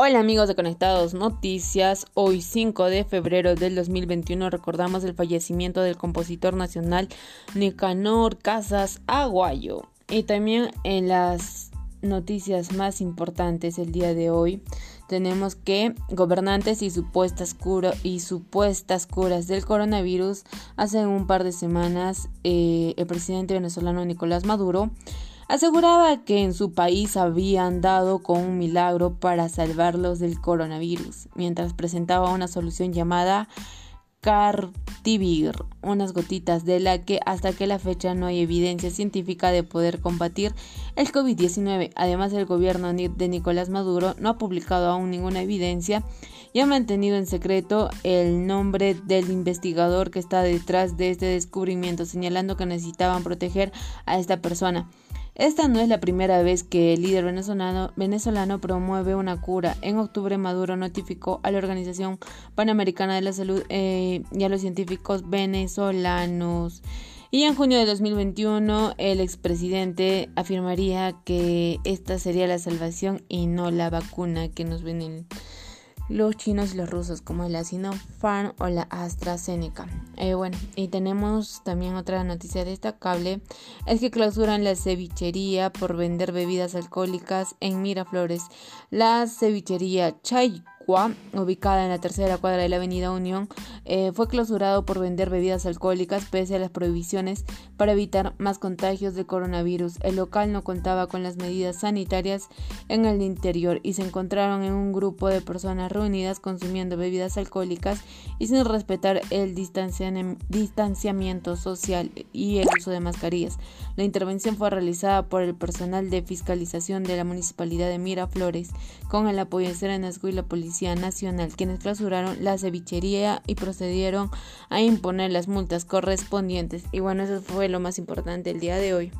Hola amigos de Conectados Noticias, hoy 5 de febrero del 2021 recordamos el fallecimiento del compositor nacional Nicanor Casas Aguayo. Y también en las noticias más importantes el día de hoy tenemos que gobernantes y supuestas, y supuestas curas del coronavirus hace un par de semanas eh, el presidente venezolano Nicolás Maduro aseguraba que en su país habían dado con un milagro para salvarlos del coronavirus, mientras presentaba una solución llamada Cartivir, unas gotitas de la que hasta que la fecha no hay evidencia científica de poder combatir el COVID-19. Además, el gobierno de Nicolás Maduro no ha publicado aún ninguna evidencia y ha mantenido en secreto el nombre del investigador que está detrás de este descubrimiento, señalando que necesitaban proteger a esta persona. Esta no es la primera vez que el líder venezolano, promueve una cura. En octubre Maduro notificó a la Organización Panamericana de la Salud eh, y a los científicos venezolanos. Y en junio de 2021 el expresidente afirmaría que esta sería la salvación y no la vacuna que nos ven los chinos y los rusos, como la Sinopharm o la AstraZeneca. Eh, bueno, y tenemos también otra noticia destacable, es que clausuran la cevichería por vender bebidas alcohólicas en Miraflores. La cevichería Chay ubicada en la tercera cuadra de la Avenida Unión, eh, fue clausurado por vender bebidas alcohólicas pese a las prohibiciones para evitar más contagios de coronavirus. El local no contaba con las medidas sanitarias en el interior y se encontraron en un grupo de personas reunidas consumiendo bebidas alcohólicas y sin respetar el distanciamiento social y el uso de mascarillas. La intervención fue realizada por el personal de fiscalización de la Municipalidad de Miraflores con el apoyo de Serenazgo y la Policía Nacional, quienes clausuraron la cevichería y procedieron a imponer las multas correspondientes. Y bueno, eso fue lo más importante el día de hoy.